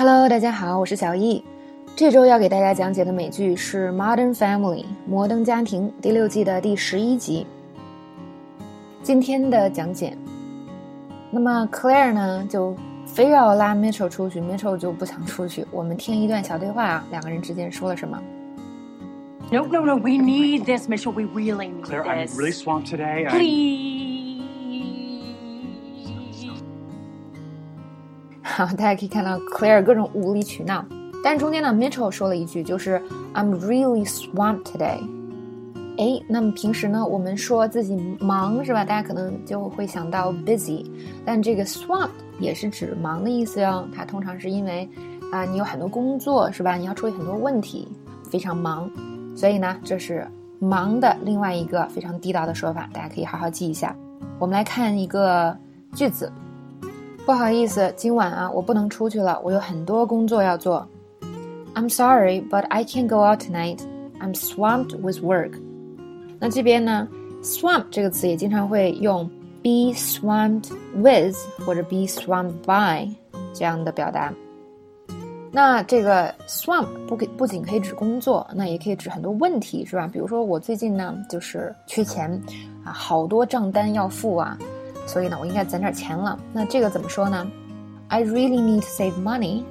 Hello，大家好，我是小易。这周要给大家讲解的美剧是《Modern Family》摩登家庭第六季的第十一集。今天的讲解，那么 Claire 呢就非要拉 Mitchell 出去，Mitchell 就不想出去。我们听一段小对话啊，两个人之间说了什么？No, no, no. We need this, Mitchell. We really need Claire, I'm this. really swamped today. Please. 好，大家可以看到 Claire 各种无理取闹，但中间呢，Mitchell 说了一句，就是 I'm really swamped today。哎，那么平时呢，我们说自己忙是吧？大家可能就会想到 busy，但这个 swamped 也是指忙的意思哟。它通常是因为啊、你有很多工作是吧？你要处理很多问题，非常忙，所以呢，这是忙的另外一个非常地道的说法，大家可以好好记一下。我们来看一个句子。不好意思，今晚啊，我不能出去了，我有很多工作要做。I'm sorry, but I can't go out tonight. I'm swamped with work. 那这边呢，swamp 这个词也经常会用 be swamped with 或者 be swamped by 这样的表达。那这个 swamp 不给不仅可以指工作，那也可以指很多问题，是吧？比如说我最近呢，就是缺钱啊，好多账单要付啊。所以呢，我应该攒点钱了。那这个怎么说呢？I really need to save money.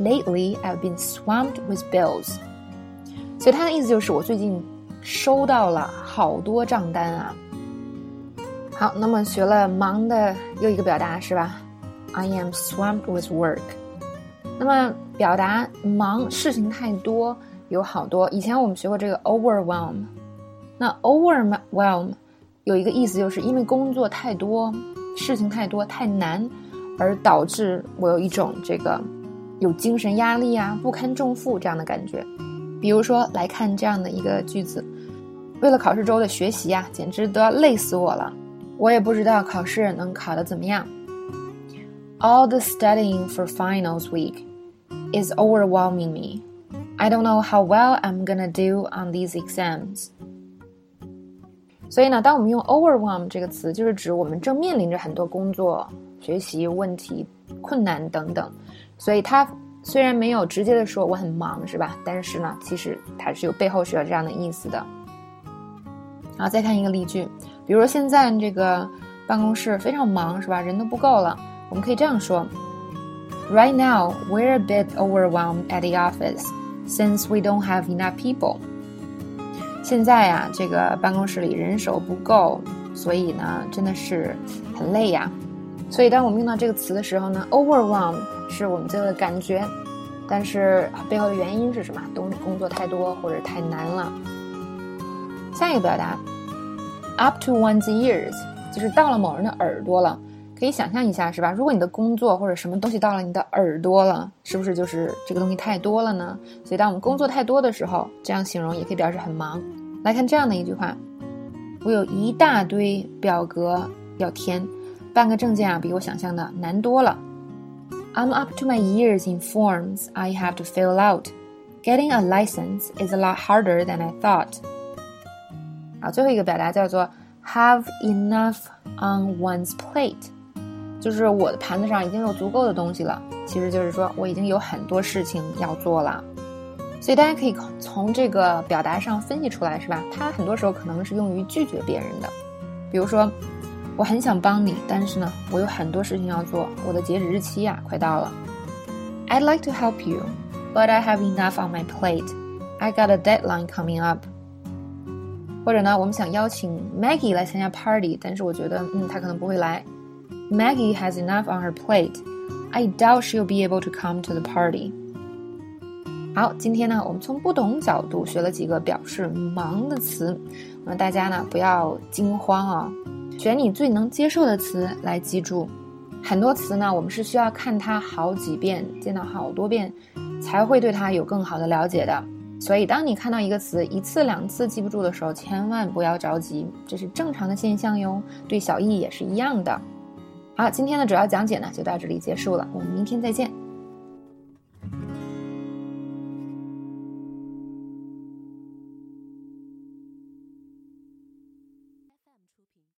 Lately, I've been swamped with bills. 所以它的意思就是我最近收到了好多账单啊。好，那么学了忙的又一个表达是吧？I am swamped with work. 那么表达忙事情太多有好多，以前我们学过这个 overwhelm。那 overwhelm 有一个意思，就是因为工作太多，事情太多太难，而导致我有一种这个有精神压力啊、不堪重负这样的感觉。比如说，来看这样的一个句子：为了考试周的学习啊，简直都要累死我了。我也不知道考试能考得怎么样。All the studying for finals week is overwhelming me. I don't know how well I'm gonna do on these exams. 所以呢，当我们用 overwhelm 这个词，就是指我们正面临着很多工作、学习问题、困难等等。所以它虽然没有直接的说我很忙，是吧？但是呢，其实它是有背后是有这样的意思的。好，再看一个例句，比如说现在这个办公室非常忙，是吧？人都不够了，我们可以这样说：Right now, we're a bit overwhelmed at the office since we don't have enough people. 现在呀、这个办公室里人手不够，所以呢，真的是很累呀。所以，当我们用到这个词的时候呢，overwhelm 是我们最后的感觉，但是背后的原因是什么？东工作太多或者太难了。下一个表达，up to one's ears，就是到了某人的耳朵了。可以想象一下，是吧？如果你的工作或者什么东西到了你的耳朵了，是不是就是这个东西太多了呢？所以，当我们工作太多的时候，这样形容也可以表示很忙。来看这样的一句话：我有一大堆表格要填，办个证件啊，比我想象的难多了。I'm up to my ears in forms I have to fill out. Getting a license is a lot harder than I thought. 啊，最后一个表达叫做 have enough on one's plate，就是我的盘子上已经有足够的东西了。其实就是说我已经有很多事情要做了。所以大家可以从这个表达上分析出来，是吧？它很多时候可能是用于拒绝别人的。比如说，我很想帮你，但是呢，我有很多事情要做，我的截止日期呀、快到了。I'd like to help you, but I have enough on my plate. I got a deadline coming up. 或者呢，我们想邀请 Maggie 来参加 party，但是我觉得，嗯，她可能不会来。Maggie has enough on her plate. I doubt she'll be able to come to the party. 好，今天呢，我们从不同角度学了几个表示忙的词，那大家呢不要惊慌啊，选你最能接受的词来记住。很多词呢，我们是需要看它好几遍，见到好多遍，才会对它有更好的了解的。所以，当你看到一个词一次两次记不住的时候，千万不要着急，这是正常的现象哟。对小易也是一样的。好，今天的主要讲解呢就到这里结束了，我们明天再见。